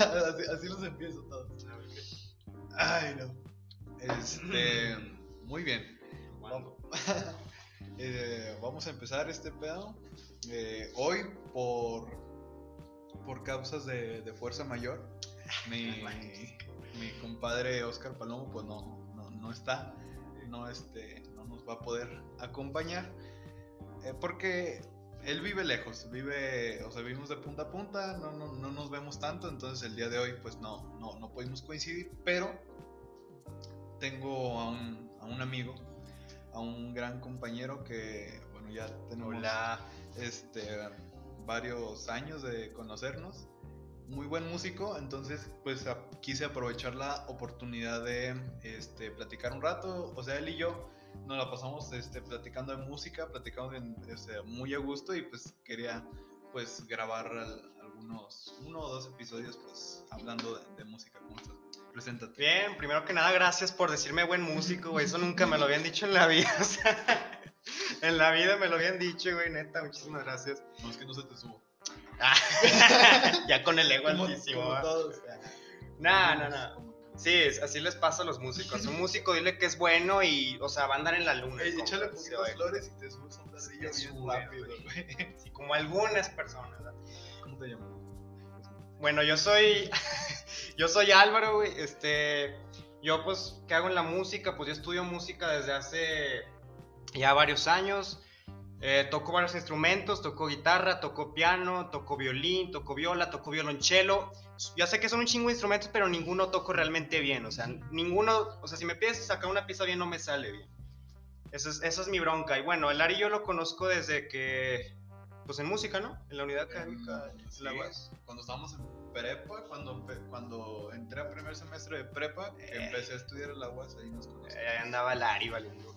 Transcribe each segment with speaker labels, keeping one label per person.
Speaker 1: así, así los empiezo todos. Ay, no. Este, muy bien. Vamos, eh, vamos a empezar este pedo. Eh, hoy, por, por causas de, de fuerza mayor, mi, mi compadre Oscar Palomo, pues no, no, no está. No, este, no nos va a poder acompañar. eh, porque él vive lejos, vive, o sea, vivimos de punta a punta, no, no, no nos vemos tanto, entonces el día de hoy pues no, no, no pudimos coincidir, pero tengo a un, a un amigo, a un gran compañero que, bueno, ya tenemos este, varios años de conocernos, muy buen músico, entonces pues a- quise aprovechar la oportunidad de este, platicar un rato, o sea, él y yo nos la pasamos este, platicando de música, platicamos en- este, muy a gusto y pues quería pues grabar al- algunos, uno o dos episodios pues hablando de, de música. ¿Cómo estás? Preséntate.
Speaker 2: Bien, primero que nada, gracias por decirme buen músico, güey. Eso nunca me lo habían dicho en la vida. o sea, en la vida me lo habían dicho, güey, neta. Muchísimas gracias.
Speaker 1: No es que no se te subo.
Speaker 2: Ah, ya con el ego altísimo.
Speaker 1: como todos.
Speaker 2: No, no, no. Sí, es- así les pasa a los músicos. Un músico, dile que es bueno y, o sea, va a andar en la luna.
Speaker 1: Ey, échale poquitas flores y te subes un ladrillo bien rápido,
Speaker 2: güey.
Speaker 1: güey.
Speaker 2: Sí, como algunas personas. ¿verdad?
Speaker 1: ¿Cómo te llamas?
Speaker 2: Bueno, yo soy. yo soy Álvaro, güey. Este. Yo, pues, ¿qué hago en la música? Pues yo estudio música desde hace ya varios años. Eh, toco varios instrumentos, toco guitarra, toco piano, toco violín, toco viola, toco violonchelo. Ya sé que son un chingo de instrumentos, pero ninguno toco realmente bien. O sea, ninguno. O sea, si me pides sacar una pieza bien, no me sale bien. Eso es, eso es mi bronca. Y bueno, el Ari yo lo conozco desde que. Pues en música, ¿no? En la unidad académica.
Speaker 1: Mm, sí,
Speaker 2: la UAS.
Speaker 1: cuando estábamos en prepa, cuando, cuando entré a primer semestre de prepa,
Speaker 2: Eh.
Speaker 1: empecé a estudiar en la UAS, ahí nos conocimos.
Speaker 2: Eh, andaba el Ari valiendo.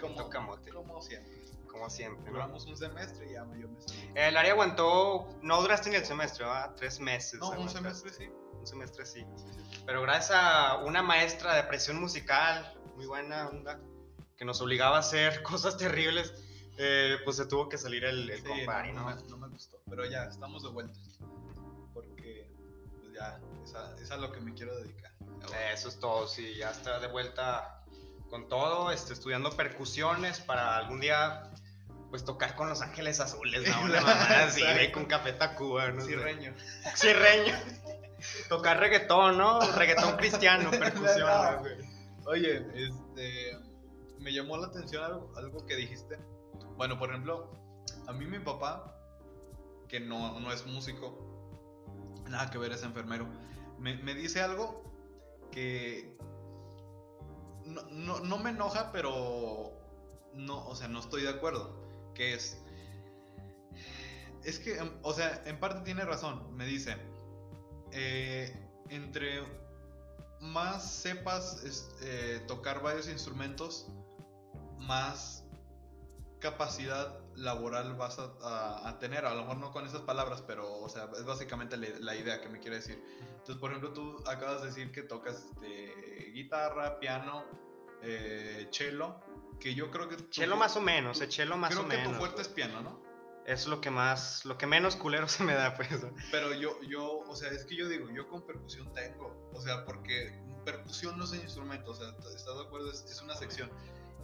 Speaker 1: como,
Speaker 2: Como camote,
Speaker 1: como siempre.
Speaker 2: Como siempre. ¿no?
Speaker 1: Duramos un semestre y ya yo me.
Speaker 2: El Ari aguantó, no duraste ni el semestre, ¿va? Tres meses.
Speaker 1: No, un semestre sí.
Speaker 2: Un semestre sí. Pero gracias a una maestra de presión musical, muy buena onda, que nos obligaba a hacer cosas terribles, eh, pues se tuvo que salir el, el
Speaker 1: Sí,
Speaker 2: compa Ari,
Speaker 1: no,
Speaker 2: ¿no?
Speaker 1: no me, no me gustó. Pero ya, estamos de vuelta. Porque pues ya, es a, es a lo que me quiero dedicar.
Speaker 2: Eso es todo, sí, ya está de vuelta con todo, este, estudiando percusiones para algún día pues tocar con Los Ángeles Azules, ¿no? Una mamada así, güey, con Café Tacuba, no sé.
Speaker 1: Cirreño.
Speaker 2: Cirreño. Tocar reggaetón, ¿no? Reggaetón cristiano, percusión,
Speaker 1: No.
Speaker 2: güey.
Speaker 1: Oye, este. Me llamó la atención algo, algo que dijiste. Bueno, por ejemplo, a mí mi papá, que no, no es músico, nada que ver, es enfermero, me, me dice algo que. No, no, no me enoja, pero. No, o sea, no estoy de acuerdo. Es. Es que, em, o sea, en parte tiene razón. Me dice. eh, entre más sepas eh, tocar varios instrumentos, más capacidad laboral vas a, tener. A lo mejor no con esas palabras, pero o sea, es básicamente la, la idea que me quiere decir. Entonces, por ejemplo, tú acabas de decir que tocas este, guitarra, piano, eh, cello, que yo creo que... tu
Speaker 2: Chelo más o menos, eh, chelo más
Speaker 1: creo
Speaker 2: o
Speaker 1: que
Speaker 2: menos.
Speaker 1: tu fuerte es piano, ¿no?
Speaker 2: Es lo que más, lo que menos culero se me da, pues.
Speaker 1: Pero yo, yo, o sea, es que yo digo, yo con percusión tengo, o sea, porque percusión no es un instrumento, o sea, ¿estás de acuerdo? Es, es una sección.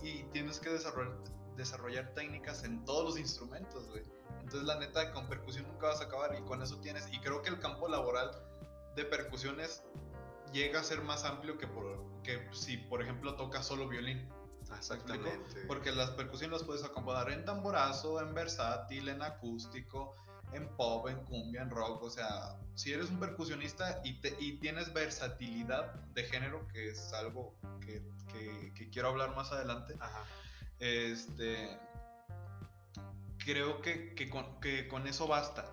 Speaker 1: Y tienes que desarrollar, desarrollar técnicas en todos los instrumentos, güey. Entonces, la neta, con percusión nunca vas a acabar y con eso tienes, y creo que el campo laboral de percusiones llega a ser más amplio que, por, que si, por ejemplo, tocas solo violín.
Speaker 2: Exactamente.
Speaker 1: Porque las percusiones las puedes acomodar en tamborazo, en versátil, en acústico, en pop, en cumbia, en rock. O sea, si eres un percusionista y, te- y tienes versatilidad de género, que es algo que, que- que quiero hablar más adelante,
Speaker 2: Ajá.
Speaker 1: este, creo que, que con, que con eso basta.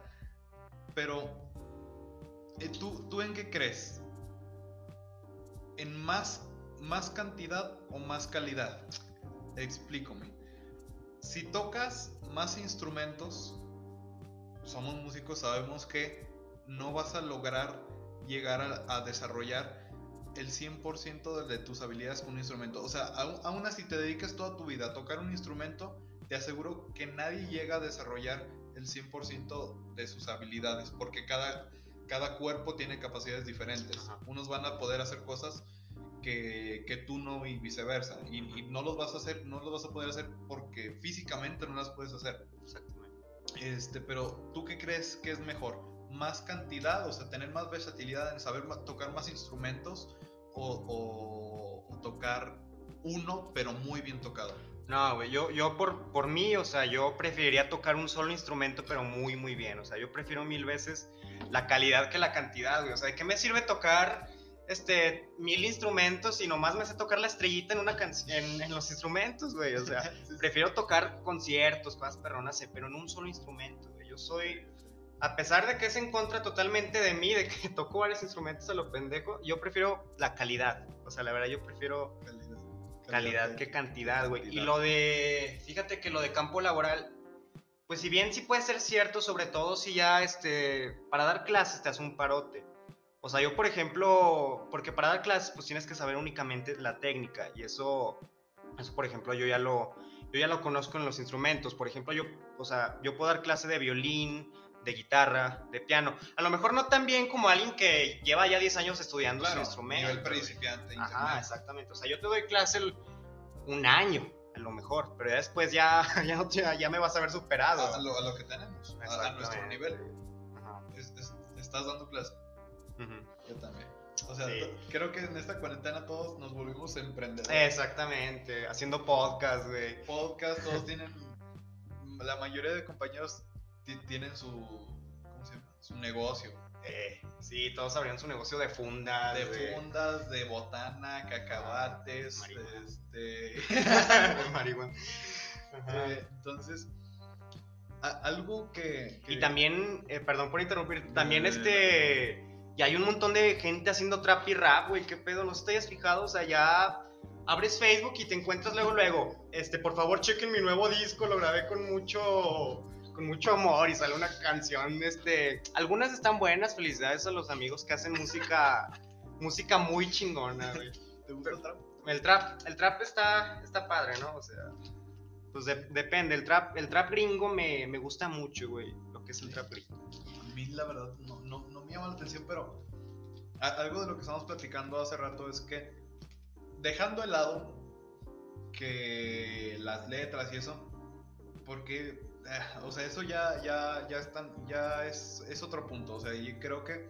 Speaker 1: Pero, eh, ¿tú, ¿tú en qué crees? ¿En más, más cantidad o más calidad? Explícame. Si tocas más instrumentos, somos músicos, sabemos que no vas a lograr llegar a, a desarrollar el 100% de, de tus habilidades con un instrumento. O sea, aún, aún así te dedicas toda tu vida a tocar un instrumento, te aseguro que nadie llega a desarrollar el 100% de sus habilidades, porque cada, cada cuerpo tiene capacidades diferentes.
Speaker 2: Ajá.
Speaker 1: Unos van a poder hacer cosas que, que tú no y viceversa. Y, y no los vas a hacer, no los vas a poder hacer porque físicamente no las puedes hacer.
Speaker 2: Exactamente.
Speaker 1: Este, pero ¿tú qué crees que es mejor? ¿Más cantidad, o sea, tener más versatilidad en saber tocar más instrumentos o, o- o tocar uno pero muy bien tocado?
Speaker 2: No, güey, yo, yo por, por mí, o sea, yo preferiría tocar un solo instrumento, pero muy, muy bien. O sea, yo prefiero mil veces la calidad que la cantidad, güey. O sea, ¿de qué me sirve tocar este, mil instrumentos y nomás me sé tocar la estrellita en, una en, en los instrumentos, güey? O sea, prefiero tocar conciertos, cosas perronas, eh, pero en un solo instrumento, güey. Yo soy, a pesar de que es en contra totalmente de mí, de que toco varios instrumentos a lo pendejo, yo prefiero la calidad. O sea, la verdad, yo prefiero
Speaker 1: Calidad,
Speaker 2: calidad que cantidad, güey. Y lo de, fíjate que lo de campo laboral, pues si bien sí puede ser cierto, sobre todo si ya, este, para dar clases te hace un parote. O sea, yo por ejemplo, porque para dar clases pues tienes que saber únicamente la técnica y eso, eso por ejemplo yo ya lo, yo ya lo conozco en los instrumentos. Por ejemplo, yo, o sea, yo puedo dar clase de violín, de guitarra, de piano. A lo mejor no tan bien como alguien que lleva ya 10 años estudiando
Speaker 1: Claro,
Speaker 2: su instrumento.
Speaker 1: nivel principiante.
Speaker 2: Ajá, exactamente. O sea, yo te doy clase el- un año, a lo mejor, pero ya después ya, ya, te- ya me vas a ver superado.
Speaker 1: A, lo, a lo que tenemos, a- a, nuestro nivel.
Speaker 2: Ajá.
Speaker 1: Es- es- estás dando clase. Yo también. O sea,
Speaker 2: Sí.
Speaker 1: creo que en esta cuarentena todos nos volvimos emprendedores.
Speaker 2: Exactamente, haciendo podcast, güey.
Speaker 1: Podcast, todos tienen. La mayoría de compañeros ti- tienen su. ¿Cómo se llama? Su negocio.
Speaker 2: Eh, sí, todos abrieron su negocio de fundas.
Speaker 1: De
Speaker 2: de-
Speaker 1: fundas, de botana, cacahuates,
Speaker 2: Marihuana.
Speaker 1: este.
Speaker 2: de marihuana.
Speaker 1: Eh, entonces. a- algo que, que-
Speaker 2: Y también, eh, perdón por interrumpir, también este. Ya hay un montón de gente haciendo trap y rap, güey. ¿Qué pedo? ¿No te hayas fijado? O sea, ya abres Facebook y te encuentras luego, luego. Este, por favor, chequen mi nuevo disco. Lo grabé con mucho. Con mucho amor y sale una canción, este. Algunas están buenas, felicidades a los amigos que hacen música. música muy chingona, güey.
Speaker 1: ¿Te gusta el trap?
Speaker 2: El trap, el trap está, está padre, ¿no? O sea, pues de- depende. El trap, el trap gringo me, me gusta mucho, güey. Lo que es el trap gringo.
Speaker 1: A mí la verdad no, no, no me llama la atención, pero a- algo de lo que estamos platicando hace rato es que dejando de lado que las letras y eso, porque, eh, o sea, eso ya, ya, ya están, ya es, es otro punto, o sea, y creo que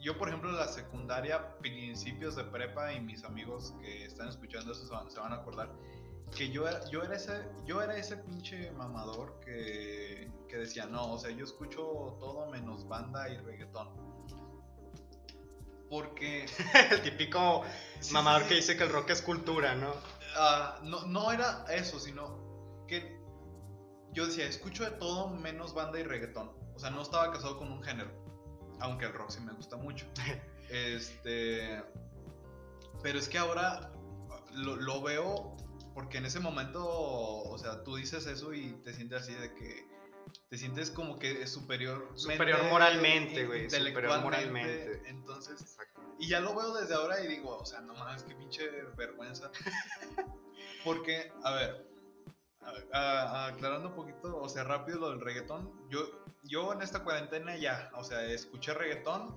Speaker 1: yo, por ejemplo, en la secundaria, principios de prepa, y mis amigos que están escuchando eso se van, se van a acordar, que yo era, yo era ese, yo era ese pinche mamador que, que decía, no, o sea, yo escucho todo menos banda y reggaetón. Porque
Speaker 2: el típico
Speaker 1: Sí,
Speaker 2: mamador
Speaker 1: sí,
Speaker 2: que dice que el rock es cultura, ¿no?
Speaker 1: ah, no, no era eso, sino que yo decía, escucho de todo menos banda y reggaetón. O sea, no estaba casado con un género, aunque el rock sí me gusta mucho. Este, pero es que ahora lo, lo veo porque en ese momento, o sea, tú dices eso y te sientes así de que te sientes como que es superior.
Speaker 2: Superior moralmente, güey, superior moralmente.
Speaker 1: Entonces, y ya lo veo desde ahora y digo, o sea, no mames, qué pinche vergüenza. Porque, a ver, a- a- aclarando un poquito, o sea, rápido lo del reggaetón, yo, yo en esta cuarentena ya, o sea, escuché reggaetón,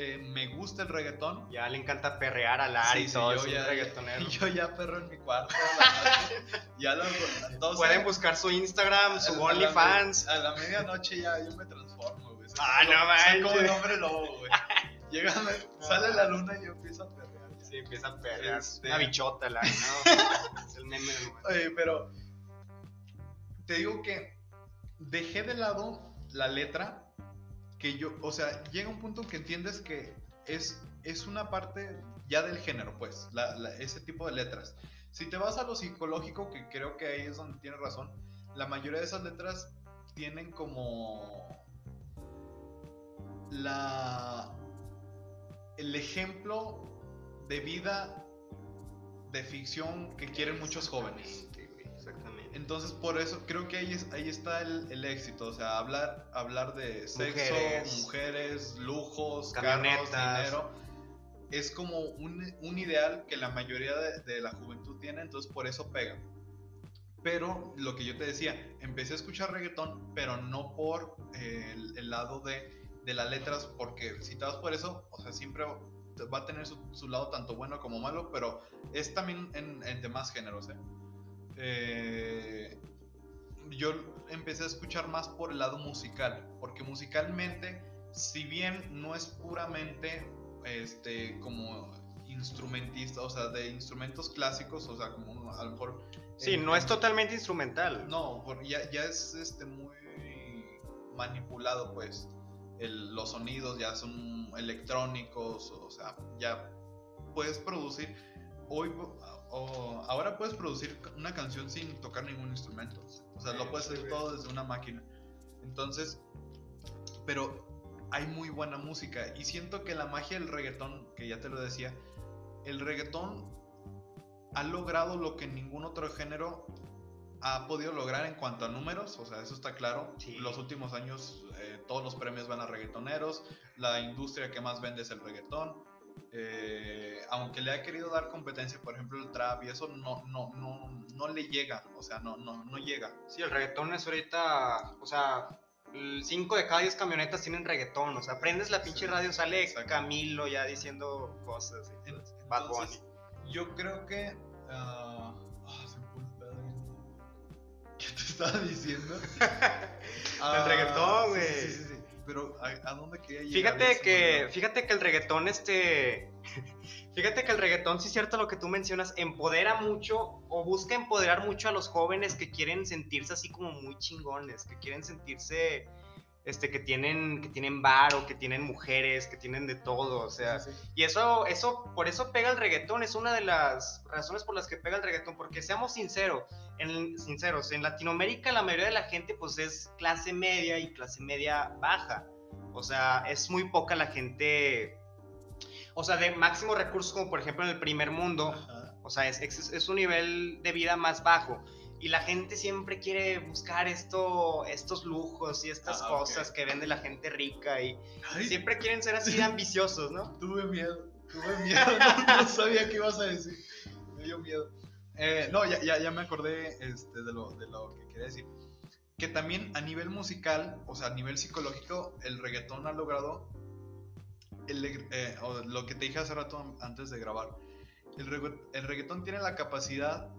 Speaker 1: eh, me gusta el reggaetón.
Speaker 2: Ya le encanta perrear al ar
Speaker 1: Sí,
Speaker 2: y
Speaker 1: sí,
Speaker 2: todo,
Speaker 1: yo ya,
Speaker 2: reggaetonero.
Speaker 1: yo ya perro en mi cuarto. la ya lo, entonces,
Speaker 2: Pueden buscar su Instagram, su OnlyFans.
Speaker 1: A la medianoche ya yo me transformo, güey.
Speaker 2: Ah, no
Speaker 1: Soy como el hombre lobo, güey. Llega, sale la luna y yo empiezo a perrear.
Speaker 2: Sí, empieza a perrear.
Speaker 1: Este-
Speaker 2: Una bichota, la, ¿no? es el meme del.
Speaker 1: Oye, pero te digo que dejé de lado la letra que yo, o sea, llega un punto que entiendes que es, es una parte ya del género, pues, ese tipo de letras. Si te vas a lo psicológico, que creo que ahí es donde tienes razón, la mayoría de esas letras tienen como la el ejemplo de vida de ficción que quieren muchos jóvenes. Entonces, por eso creo que ahí, es, ahí está el, el éxito. O sea, hablar, hablar de sexo,
Speaker 2: Mujeres.
Speaker 1: mujeres, lujos,
Speaker 2: Camionetas.
Speaker 1: carros, dinero. Es como un, un ideal que la mayoría de, de la juventud tiene, entonces por eso pega. Pero lo que yo te decía, empecé a escuchar reggaetón, pero no por eh, el, el lado de, de las letras, porque si te vas por eso, o sea, siempre va a tener su, lado tanto bueno como malo, pero es también en, en demás géneros. ¿eh? Eh, yo empecé a escuchar más por el lado musical, porque musicalmente, si bien no es puramente este, como instrumentista, o sea, de instrumentos clásicos, o sea, como a lo mejor...
Speaker 2: Sí, no es totalmente instrumental.
Speaker 1: No, ya, ya es este, muy manipulado, pues. los sonidos ya son electrónicos, o sea, ya puedes producir. Hoy, o ahora puedes producir una canción sin tocar ningún instrumento. O sea, lo puedes hacer todo desde una máquina. Entonces, pero hay muy buena música. Y siento que la magia del reggaetón, que ya te lo decía, el reggaetón ha logrado lo que ningún otro género ha podido lograr en cuanto a números, o sea, eso está claro. Los últimos años eh, todos los premios van a reggaetoneros, la industria que más vende es el reggaetón. Eh, aunque le ha querido dar competencia, por ejemplo, el trap y eso no, no, no, no le llega, o sea, no, no, no llega.
Speaker 2: Sí, el reggaetón es ahorita, o sea, 5 de cada 10 camionetas tienen reggaetón, o sea, prendes la pinche radio, sale Camilo ya diciendo cosas.
Speaker 1: Bad Bunny. Yo creo que... Uh, ¿Qué te estaba diciendo?
Speaker 2: el reggaetón, güey.
Speaker 1: Sí, sí, sí, Pero ¿a, dónde quería
Speaker 2: llegar? Fíjate que, fíjate que el reggaetón, este. Fíjate que el reggaetón, sí es cierto lo que tú mencionas, empodera mucho o busca empoderar mucho a los jóvenes que quieren sentirse así como muy chingones, que quieren sentirse este, que tienen, que tienen bar o que tienen mujeres, que tienen de todo, o sea, y eso, eso, por eso pega el reggaetón, es una de las razones por las que pega el reggaetón, porque seamos sinceros, en, sinceros, en Latinoamérica la mayoría de la gente pues es clase media y clase media baja, o sea, es muy poca la gente, o sea, de máximo recursos como por ejemplo en el primer mundo, o sea, es, es, es un nivel de vida más bajo y la gente siempre quiere buscar esto, estos lujos y estas ah, cosas que vende la gente rica y siempre quieren ser así ambiciosos, ¿no?
Speaker 1: Tuve miedo, tuve miedo, no, sabía qué ibas a decir, me dio miedo. Eh, no, ya, ya, ya, me acordé este, de, lo, de lo que quería decir. Que también a nivel musical, o sea, a nivel psicológico, el reggaetón ha logrado el, eh, lo que te dije hace rato antes de grabar. El, el reggaetón tiene la capacidad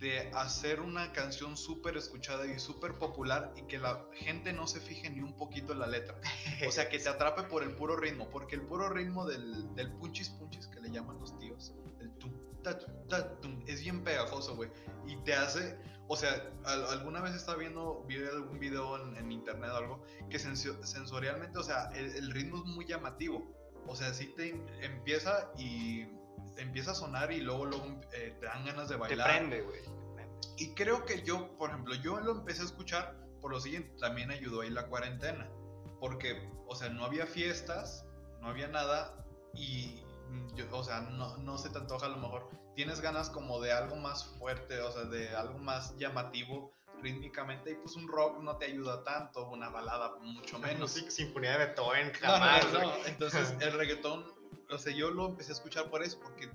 Speaker 1: de hacer una canción súper escuchada y súper popular y que la gente no se fije ni un poquito en la letra. O sea, que te atrape por el puro ritmo, porque el puro ritmo del, del punchis punchis que le llaman los tíos, el tum, ta, tum, es bien pegajoso, güey. Y te hace, o sea, alguna vez estaba viendo algún video en, internet o algo que sensorialmente, o sea, el, ritmo es muy llamativo. O sea, si te empieza y empieza a sonar y luego, luego eh, te dan ganas de bailar.
Speaker 2: Te prende, güey.
Speaker 1: Y creo que yo, por ejemplo, yo lo empecé a escuchar por lo siguiente, también ayudó ahí la cuarentena. Porque, o sea, no había fiestas, no había nada y, yo, o sea, no, no se te antoja a lo mejor. Tienes ganas como de algo más fuerte, o sea, de algo más llamativo rítmicamente y pues un rock no te ayuda tanto, una balada mucho menos.
Speaker 2: Sí, Sinfonía de Beethoven, jamás.
Speaker 1: Entonces el reggaetón o sea, yo lo empecé a escuchar por eso, porque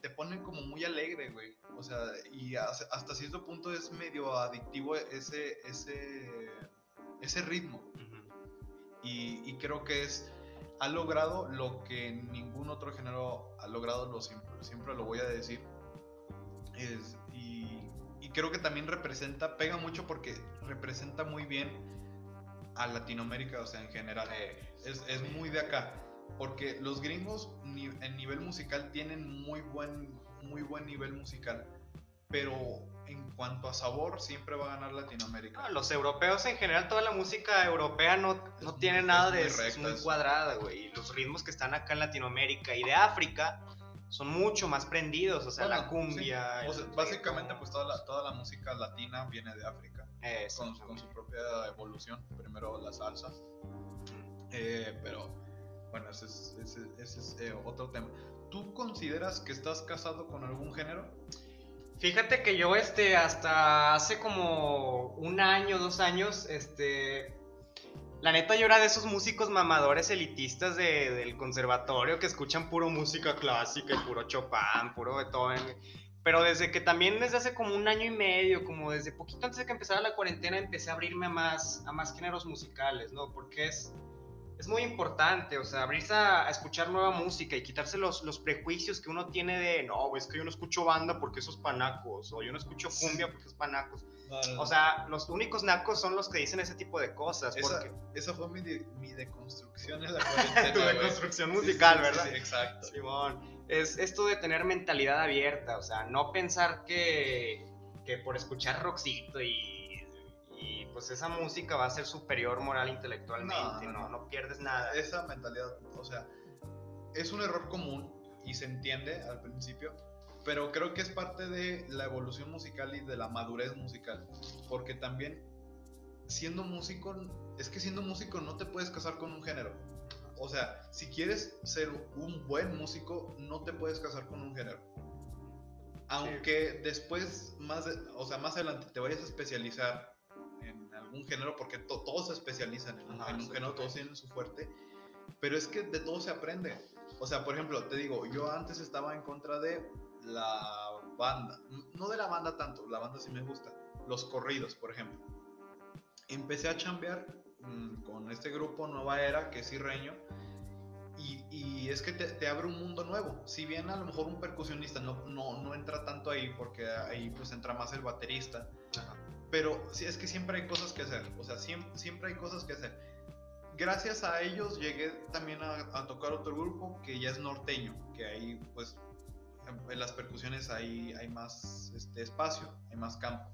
Speaker 1: te, ponen como muy alegre, güey. O sea, y hasta cierto punto es medio adictivo ese, ese, ese ritmo. y, creo que es, ha logrado lo que ningún otro género ha logrado, lo siempre, siempre lo voy a decir. Es, y, y, creo que también representa, pega mucho porque representa muy bien a Latinoamérica, o sea, en general. es, es muy de acá. Porque los gringos en nivel musical tienen muy buen, muy buen nivel musical. Pero en cuanto a sabor, siempre va a ganar Latinoamérica.
Speaker 2: los europeos en general, toda la música europea no, no tiene nada de eso. Es muy cuadrada, güey. Y los ritmos que están acá en Latinoamérica y de África son mucho más prendidos. O sea, la cumbia.
Speaker 1: básicamente, pues toda la, toda la música latina viene de África. Con, con, su propia evolución. Primero la salsa. Eh, pero bueno, ese es, eh, otro tema. ¿Tú consideras que estás casado con algún género?
Speaker 2: Fíjate que yo, este, hasta hace como un año, dos años, este, la neta yo era de esos músicos mamadores elitistas del conservatorio que escuchan puro música clásica puro Chopin, puro Beethoven. Pero desde que también desde hace como un año y medio, como desde poquito antes de que empezara la cuarentena, empecé a abrirme a más, a más géneros musicales, ¿no? Porque es, es muy importante, o sea, abrirse a, escuchar nueva música y quitarse los, los prejuicios que uno tiene de, no, es que yo no escucho banda porque esos panacos, o yo no escucho cumbia porque esos panacos. O sea, los únicos nacos son los que dicen ese tipo de cosas.
Speaker 1: Esa,
Speaker 2: porque...
Speaker 1: esa fue mi, mi deconstrucción en la cuarentena.
Speaker 2: tu deconstrucción musical, ¿verdad?
Speaker 1: Sí, exacto.
Speaker 2: Simón, es esto de tener mentalidad abierta, o sea, no pensar que, que por escuchar rockcito y pues esa música va a ser superior moral intelectualmente, no, no, pierdes nada.
Speaker 1: Esa mentalidad, o sea, es un error común y se entiende al principio, pero creo que es parte de la evolución musical y de la madurez musical, porque también siendo músico, es que siendo músico no te puedes casar con un género. O sea, si quieres ser un buen músico, no te puedes casar con un género. Aunque después, más, o sea, más adelante te vayas a especializar un género, porque todos se especializan en, un género, todos tienen su fuerte, pero es que de todo se aprende. O sea, por ejemplo, te digo, yo antes estaba en contra de la banda, no de la banda tanto, la banda sí me gusta, los corridos, por ejemplo. Empecé a chambear mm, con este grupo Nueva Era, que es Irreño, y, y, es que te, te, abre un mundo nuevo. Si bien a lo mejor un percusionista no, no, no entra tanto ahí, porque ahí pues entra más el baterista, pero sí, es que siempre hay cosas que hacer, o sea, siempre, siempre hay cosas que hacer. Gracias a ellos llegué también a, tocar otro grupo que ya es norteño, que ahí pues en las percusiones hay, hay más este, espacio, hay más campo.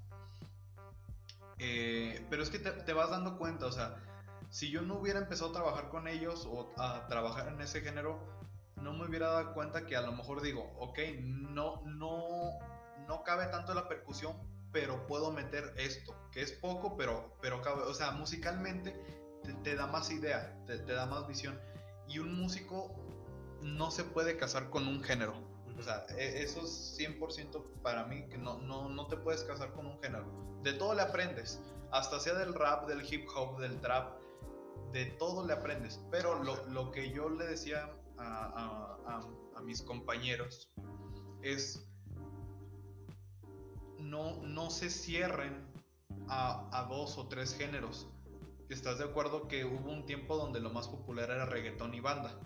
Speaker 1: Eh, pero es que te, te, vas dando cuenta, o sea, si yo no hubiera empezado a trabajar con ellos o a trabajar en ese género, no me hubiera dado cuenta que a lo mejor digo, ok, no, no, no cabe tanto la percusión, pero puedo meter esto, que es poco, pero, pero cabe, o sea, musicalmente te, da más idea, te, da más visión. Y un músico no se puede casar con un género. O sea, e, eso es 100% para mí, que no, no, no te puedes casar con un género. De todo le aprendes, hasta sea del rap, del hip hop, del trap, de todo le aprendes. Pero lo, lo que yo le decía a, a, a mis compañeros es no, no se cierren a, dos o tres géneros. ¿Estás de acuerdo que hubo un tiempo donde lo más popular era reggaetón y banda?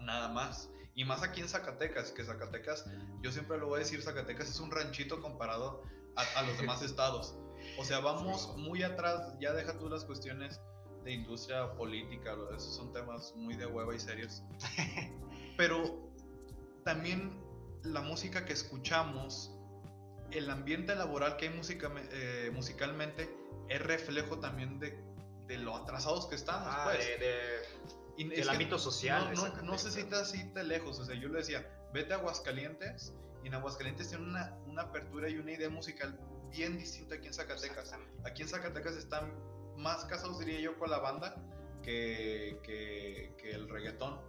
Speaker 1: nada, más. Y más aquí en Zacatecas, que Zacatecas, yo siempre lo voy a decir, Zacatecas es un ranchito comparado a, los demás estados. O sea, vamos muy atrás, ya deja tú las cuestiones de industria política, esos son temas muy de hueva y serios. Pero también la música que escuchamos el ambiente laboral que hay música, eh, musicalmente es reflejo también de, de, lo atrasados que estamos. Ah, pues.
Speaker 2: de, del ámbito social.
Speaker 1: No, no, no necesitas irte lejos. O sea, yo le decía, vete a Aguascalientes y en Aguascalientes tiene una, una apertura y una idea musical bien distinta aquí en Zacatecas. Aquí en Zacatecas están más casados, diría yo, con la banda que, que, que el reggaetón.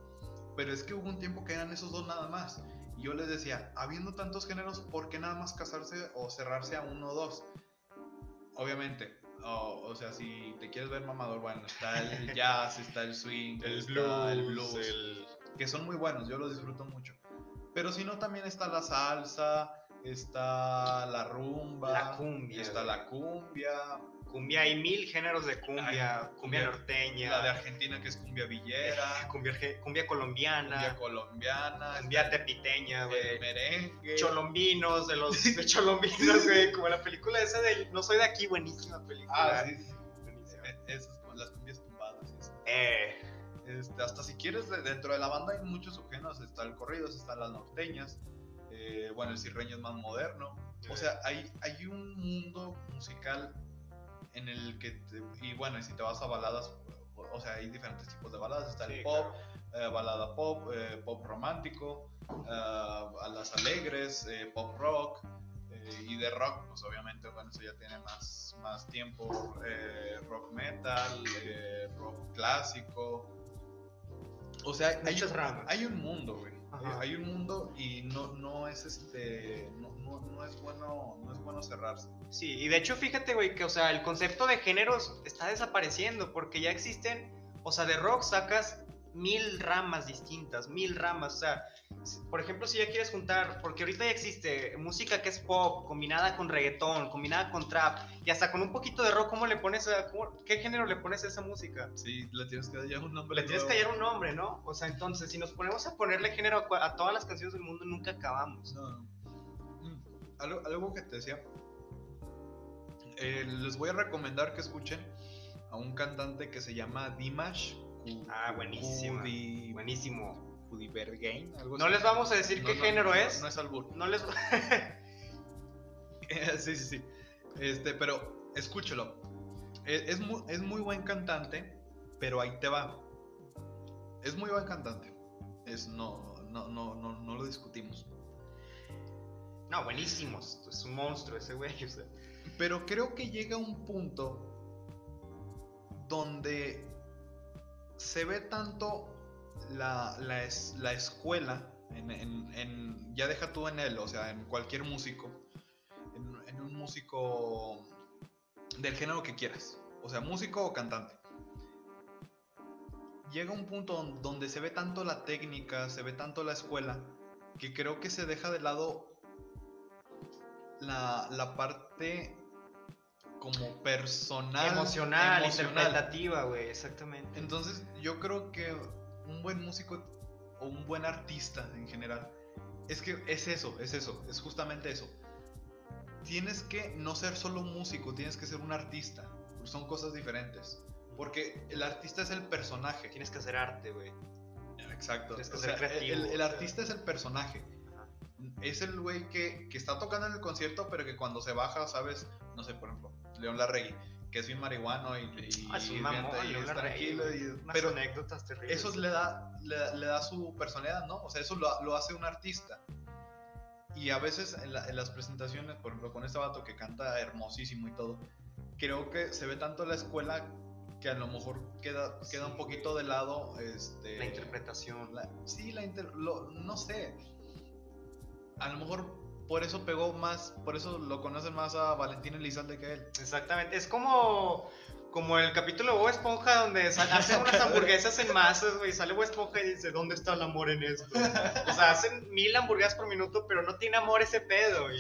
Speaker 1: Pero es que hubo un tiempo que eran esos dos nada más yo les decía, habiendo tantos géneros, ¿por qué nada más casarse o cerrarse a uno o dos? Obviamente, o sea, si te quieres ver mamador, bueno, está el jazz, está el swing, el blues, el blues que son muy buenos, yo los disfruto mucho. Pero si no, también está la salsa, está la rumba,
Speaker 2: la cumbia,
Speaker 1: está la cumbia,
Speaker 2: cumbia, hay mil géneros de cumbia, cumbia, norteña.
Speaker 1: La de Argentina que es cumbia villera.
Speaker 2: cumbia, cumbia colombiana.
Speaker 1: Cumbia colombiana.
Speaker 2: Cumbia tepiteña, güey.
Speaker 1: merengue.
Speaker 2: Cholombinos, de los de cholombinos, güey. Como la película esa de No soy de aquí, buenísima película.
Speaker 1: Ah, sí, sí. Buenísima. E, esas como las cumbias tumbadas.
Speaker 2: Eh.
Speaker 1: Este, hasta si quieres, dentro de la banda hay muchos subgéneros. Está el corrido, están las norteñas. Eh, bueno, el cirreño es más moderno. O sea, hay, hay un mundo musical en el que, y bueno, y si te vas a baladas, o sea, hay diferentes tipos de baladas, está el pop, eh, balada pop, eh, pop romántico, eh, a las alegres, pop rock, y de rock, pues obviamente, bueno, eso ya tiene más, más tiempo, rock metal, rock clásico, o sea, hay, hay un mundo, güey. Hay un mundo y no, no es este no, no, es bueno no es bueno cerrarse.
Speaker 2: Sí, y de hecho fíjate, güey, que o sea, el concepto de géneros está desapareciendo porque ya existen, o sea, de rock sacas mil ramas distintas, mil ramas, o sea, por ejemplo, si ya quieres juntar, porque ahorita ya existe música que es pop, combinada con reggaetón, combinada con trap, y hasta con un poquito de rock, ¿cómo le pones a, qué género le pones a esa música?
Speaker 1: Sí, le tienes que hallar un nombre.
Speaker 2: Le tienes que hallar un nombre, ¿no? O sea, entonces, si nos ponemos a ponerle género a, todas las canciones del mundo, nunca acabamos. No.
Speaker 1: Mm, algo, algo que te decía, eh, les voy a recomendar que escuchen a un cantante que se llama Dimash.
Speaker 2: ah, buenísimo. Buenísimo.
Speaker 1: No
Speaker 2: les vamos a decir qué género es.
Speaker 1: No, es albur.
Speaker 2: No les.
Speaker 1: sí, sí, sí. Este, pero escúchelo. E, es, muy, es muy buen cantante, pero ahí te va. Es muy buen cantante. Es, no, no, no, no, no lo discutimos.
Speaker 2: No, buenísimos. Es un monstruo ese güey.
Speaker 1: Pero creo que llega un punto donde se ve tanto la, la, la escuela, en, ya deja tú en él, o sea, en cualquier músico, en, un músico del género que quieras, o sea, músico o cantante. Llega un punto donde se ve tanto la técnica, se ve tanto la escuela, que creo que se deja de lado la, la parte como personal.
Speaker 2: Emocional, interpretativa, güey, exactamente.
Speaker 1: Entonces, yo creo que un buen músico o un buen artista en general, es que es eso, es eso, es justamente eso. Tienes que no ser solo un músico, tienes que ser un artista. Son cosas diferentes. Porque el artista es el personaje.
Speaker 2: Tienes que hacer arte, güey.
Speaker 1: Exacto. el, artista es el personaje. Es el güey que, que, está tocando en el concierto, pero que cuando se baja, ¿sabes? No sé, por ejemplo, León Larregui que es bien marihuano y, y,
Speaker 2: ah, y, es tranquilo.
Speaker 1: pero anécdotas terribles. Eso le da, le, da su personalidad, ¿no? O sea, eso lo, lo hace un artista. Y a veces en, las presentaciones, por ejemplo, con este vato que canta hermosísimo y todo, creo que se ve tanto la escuela que a lo mejor queda, queda un poquito de lado este,
Speaker 2: la interpretación.
Speaker 1: sí, la no sé. A lo mejor por eso pegó más, por eso lo conocen más a Valentín Elizalde que él.
Speaker 2: Exactamente, es como, como el capítulo de Bob Esponja donde hacen unas hamburguesas en masas, güey, sale Bob Esponja y dice, ¿dónde está el amor en esto? O sea, hacen mil hamburguesas por minuto, pero no tiene amor ese pedo, y,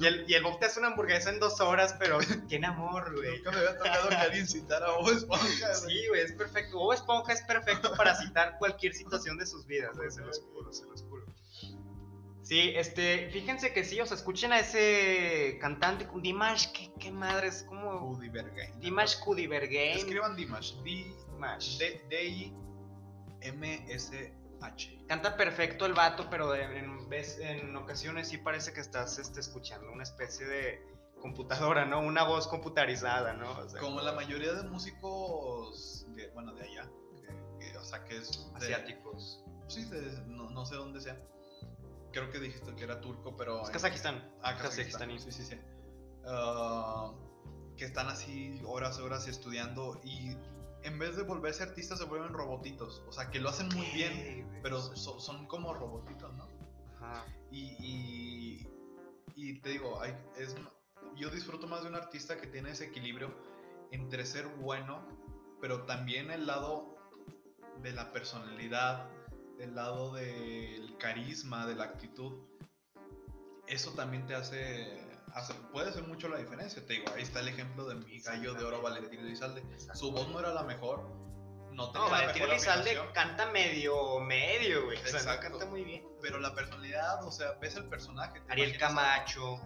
Speaker 2: y, el, y el Bob te hace una hamburguesa en dos horas, pero tiene amor, güey.
Speaker 1: Nunca me había tocado que alguien citara a Bob Esponja.
Speaker 2: Sí, güey, es perfecto. Bob Esponja es perfecto para citar cualquier situación de sus vidas, se los juro, se los juro. Sí, este, fíjense que sí, o sea, escuchen a ese cantante, Dimash, ¿qué, qué madre es? como
Speaker 1: Kudibergain.
Speaker 2: Dimash Kudibergain.
Speaker 1: Escriban Dimash, Dimash. D-I-M-S-H.
Speaker 2: Canta perfecto el vato, pero en, vez, en ocasiones sí parece que estás este, escuchando una especie de computadora, ¿no? Una voz computarizada, ¿no?
Speaker 1: Como la mayoría de músicos, de, bueno, de allá, o sea, que es...
Speaker 2: Asiáticos.
Speaker 1: Sí, no, no sé dónde sea creo que dijiste que era turco, pero...
Speaker 2: Es Kazajistán.
Speaker 1: Ah, Kazajistán. Sí, sí, sí. Ah, que están así horas, horas estudiando y en vez de volverse artistas se vuelven robotitos. O sea, que lo hacen muy bien, pero son, como robotitos, ¿no? Ajá. Y, y, te digo, hay, es, yo disfruto más de un artista que tiene ese equilibrio entre ser bueno, pero también el lado de la personalidad, del lado del carisma, de la actitud, eso también te hace, puede hacer mucho la diferencia. Te digo, ahí está el ejemplo de mi gallo de oro, Valentín Elizalde. Su voz no era la mejor. No, tenía
Speaker 2: no Valentín Elizalde canta medio, medio, güey.
Speaker 1: canta muy bien. Pero la personalidad, o sea, ves el personaje.
Speaker 2: Ariel Camacho.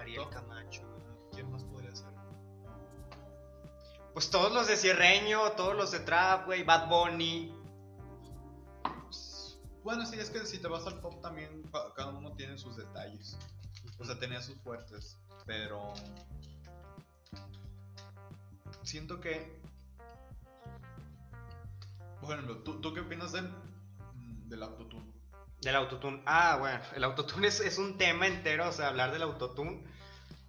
Speaker 1: Ariel Camacho. ¿Quién más podría ser?
Speaker 2: Pues todos los de Cierreño, todos los de Trap, güey, Bad Bunny.
Speaker 1: Bueno, sí, es que si te vas al pop también cada uno tiene sus detalles. O sea, tenía sus fuertes. Pero siento que. Bueno, ¿tú, ¿tú qué opinas del, del autotune?
Speaker 2: Del autotune. Ah, bueno, el autotune es, es un tema entero, o sea, hablar del autotune.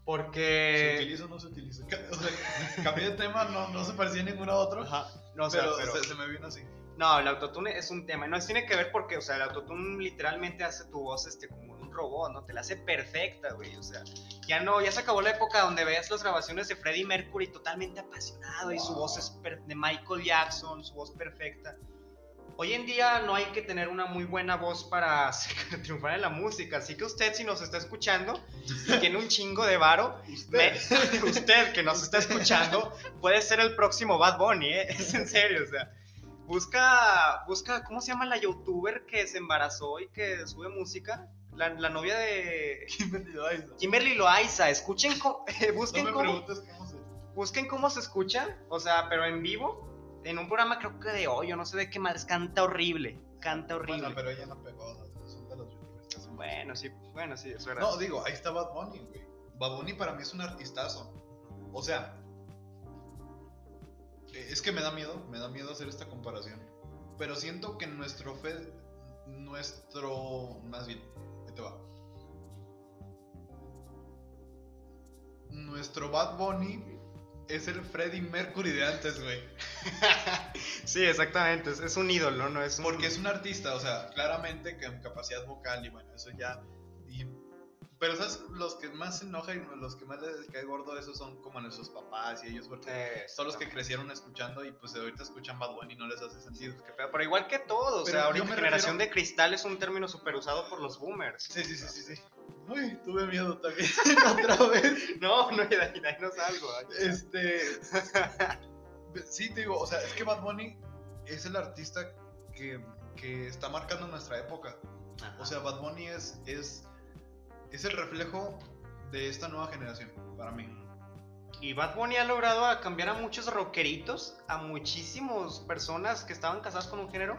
Speaker 2: Porque.
Speaker 1: ¿Se utiliza o no se utiliza? O sea, cambié de tema, no, no se parecía a ningún otro. Ajá. No, pero, Se, se, me vino así.
Speaker 2: No, el autotune es un tema. No tiene que ver porque, o sea, el autotune literalmente hace tu voz este como un robot, ¿no? Te la hace perfecta, güey. O sea, ya no, ya se acabó la época donde veas las grabaciones de Freddie Mercury totalmente apasionado y su voz es de Michael Jackson, su voz perfecta. hoy en día no hay que tener una muy buena voz para triunfar en la música. Así que usted, si nos está escuchando y tiene un chingo de varo,
Speaker 1: Usted.
Speaker 2: me- usted que nos está escuchando, puede ser el próximo Bad Bunny, ¿eh? Es en serio, o sea. Busca, busca, ¿cómo se llama la youtuber que se embarazó y que sube música? La, la novia de
Speaker 1: Kimberly Loaiza.
Speaker 2: Kimberly Loaiza. Escuchen,
Speaker 1: No
Speaker 2: busquen
Speaker 1: me
Speaker 2: cómo,
Speaker 1: cómo se.
Speaker 2: busquen cómo se escucha, o sea, pero en vivo, en un programa creo que de hoy, yo no sé de qué más, canta horrible, canta horrible.
Speaker 1: Bueno, pero ella no pegó. Son de los youtubers
Speaker 2: Bueno, sí, bueno, sí, eso era.
Speaker 1: No, digo, ahí está Bad Bunny, güey. Bad Bunny para mí es un artistazo. O sea, eh, es que me da miedo, me da miedo hacer esta comparación. Pero siento que nuestro Fed, nuestro, más bien, ahí te va. Nuestro Bad Bunny es el Freddie Mercury de antes, güey.
Speaker 2: sí, exactamente, es, es un ídolo, ¿no? Es un...
Speaker 1: Porque es un artista, o sea, claramente con capacidad vocal y bueno, eso ya. y- pero ¿sabes? Los que más se enojan y los que más les cae gordo, esos son como nuestros papás y ellos, porque
Speaker 2: Eh,
Speaker 1: son los que crecieron escuchando y pues ahorita escuchan Bad Bunny y no les hace sentido.
Speaker 2: Pero igual que todo, o sea, ahorita generación
Speaker 1: refiero-
Speaker 2: de cristal es un término súper usado por los boomers.
Speaker 1: Sí, sí, sí, sí, sí. Uy, tuve miedo también otra vez.
Speaker 2: No, no, y de ahí, de ahí no salgo.
Speaker 1: Este. Sí, te digo, o sea, es que Bad Bunny es el artista que, que está marcando nuestra época. O sea, Bad Bunny es, es, es el reflejo de esta nueva generación, para mí.
Speaker 2: Y Bad Bunny ha logrado cambiar a muchos rockeritos, a muchísimas personas que estaban casadas con un género,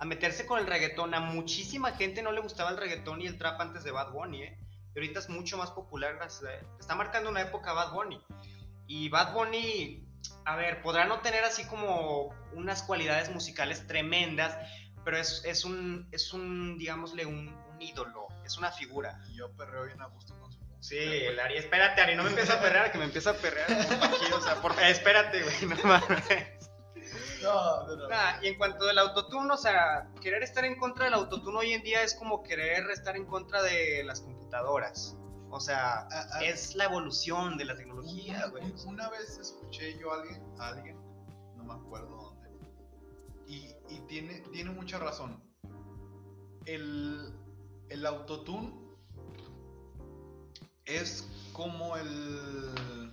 Speaker 2: a meterse con el reggaetón. A muchísima gente no le gustaba el reggaetón y el trap antes de Bad Bunny, ¿eh? Y ahorita es mucho más popular. Está marcando una época Bad Bunny. Y Bad Bunny, a ver, podrá no tener así como unas cualidades musicales tremendas, pero es, es un, es un, digámosle, un ídolo, es una figura.
Speaker 1: Y yo perreo bien a gusto con su música.
Speaker 2: Sí, el Ari, espérate, Ari, no me empieza a perrear, que me empieza a perrear aquí, o sea, por, espérate, güey, no mames.
Speaker 1: No, no, no.
Speaker 2: Nah, y en cuanto del autotune, o sea, querer estar en contra del autotune hoy en día es como querer estar en contra de las computadoras. O sea, es la evolución de la tecnología,
Speaker 1: una,
Speaker 2: güey.
Speaker 1: un- una vez escuché yo a alguien, a alguien, no me acuerdo dónde, y, y tiene, tiene mucha razón. El, el autotune es como el.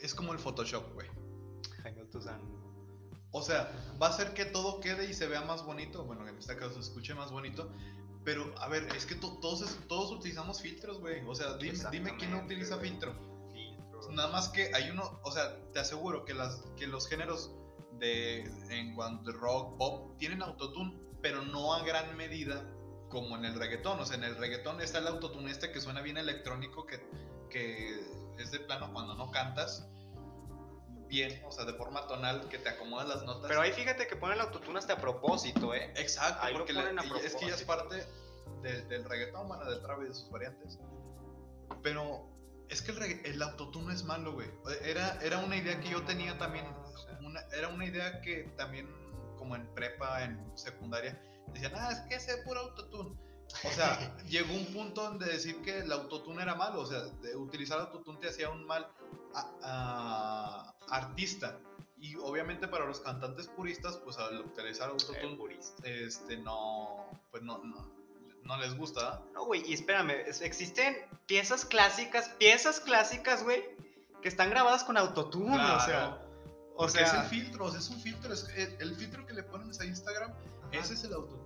Speaker 1: Es como el Photoshop, güey. O sea, va a hacer que todo quede y se vea más bonito. Bueno, en este caso se escuche más bonito. Pero, a ver, es que to- todos, todos utilizamos filtros, güey. O sea, dime, dime quién no utiliza filtro.
Speaker 2: Filtros.
Speaker 1: Nada más que hay uno, o sea, te aseguro que, las, que los géneros de, en cuanto a rock, pop, tienen autotune, pero no a gran medida como en el reggaetón. O sea, en el reggaetón está el autotune este que suena bien electrónico, que, que es de plano cuando no cantas bien, o sea, de forma tonal, que te acomodas las notas.
Speaker 2: Pero ahí fíjate que ponen el autotune hasta a propósito, ¿eh?
Speaker 1: Exacto,
Speaker 2: Ahí lo
Speaker 1: porque le-
Speaker 2: ponen a
Speaker 1: y es que ya es
Speaker 2: propósito.
Speaker 1: parte de- del reggaetón, bueno, del trap y de sus variantes. Pero es que el, el autotune es malo, güey. Era, era una idea que yo tenía también. Una- era una idea que también, como en prepa, en secundaria, decían, ah, es que ese es puro autotune. O sea, llegó un punto donde decir que el autotune era malo, o sea, de utilizar autotune te hacía un mal a- a- artista. Y obviamente para los cantantes puristas, pues al utilizar autotune, este, no, pues no, no, no les gusta.
Speaker 2: No, güey, y espérame, es- existen piezas clásicas, piezas clásicas, güey, que están grabadas con autotune, o sea. O
Speaker 1: Porque es el
Speaker 2: sea,
Speaker 1: filtro, o sea, es un filtro, es el, el filtro que le pones a Instagram, ese es el autotune.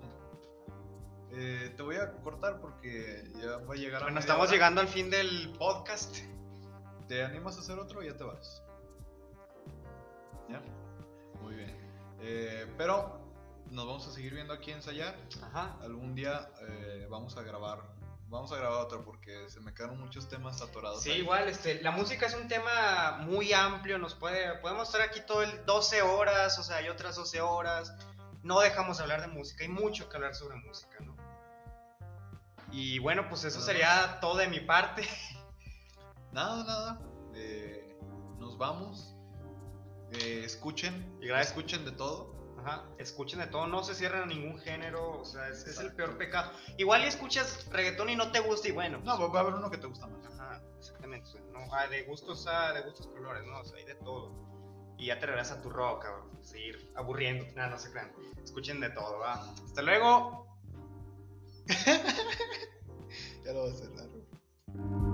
Speaker 1: Eh, te voy a cortar porque ya va a llegar a
Speaker 2: bueno, estamos
Speaker 1: hora.
Speaker 2: llegando al fin del podcast.
Speaker 1: ¿Te animas a hacer otro o ya te vas? ¿Ya? Muy bien. Eh, pero nos vamos a seguir viendo aquí ensayar.
Speaker 2: Ajá.
Speaker 1: Algún día eh, vamos a grabar. Vamos a grabar otro porque se me quedaron muchos temas atorados.
Speaker 2: Sí,
Speaker 1: ahí.
Speaker 2: igual, este, la música es un tema muy amplio, nos puede, podemos estar aquí todo el 12 horas, o sea, hay otras 12 horas, no dejamos de hablar de música, hay mucho que hablar sobre música, ¿no? Y bueno, pues eso sería todo de mi parte.
Speaker 1: Nada, nada. Eh, nos vamos. Eh, escuchen.
Speaker 2: Y gracias.
Speaker 1: Escuchen de todo.
Speaker 2: Ajá, escuchen de todo, no se cierren a ningún género, o sea, es, es el peor pecado. Igual y escuchas reggaetón y no te gusta y bueno.
Speaker 1: No, va a haber uno que te gusta más.
Speaker 2: Ajá, exactamente. No, ah, de gustos, ah, de gustos colores, ¿no? O sea, hay de todo. y ya te regresas a tu rock, cabrón. Seguir aburriendo, nada, no se crean. Escuchen de todo, va. Hasta luego.
Speaker 1: ya lo voy a cerrar.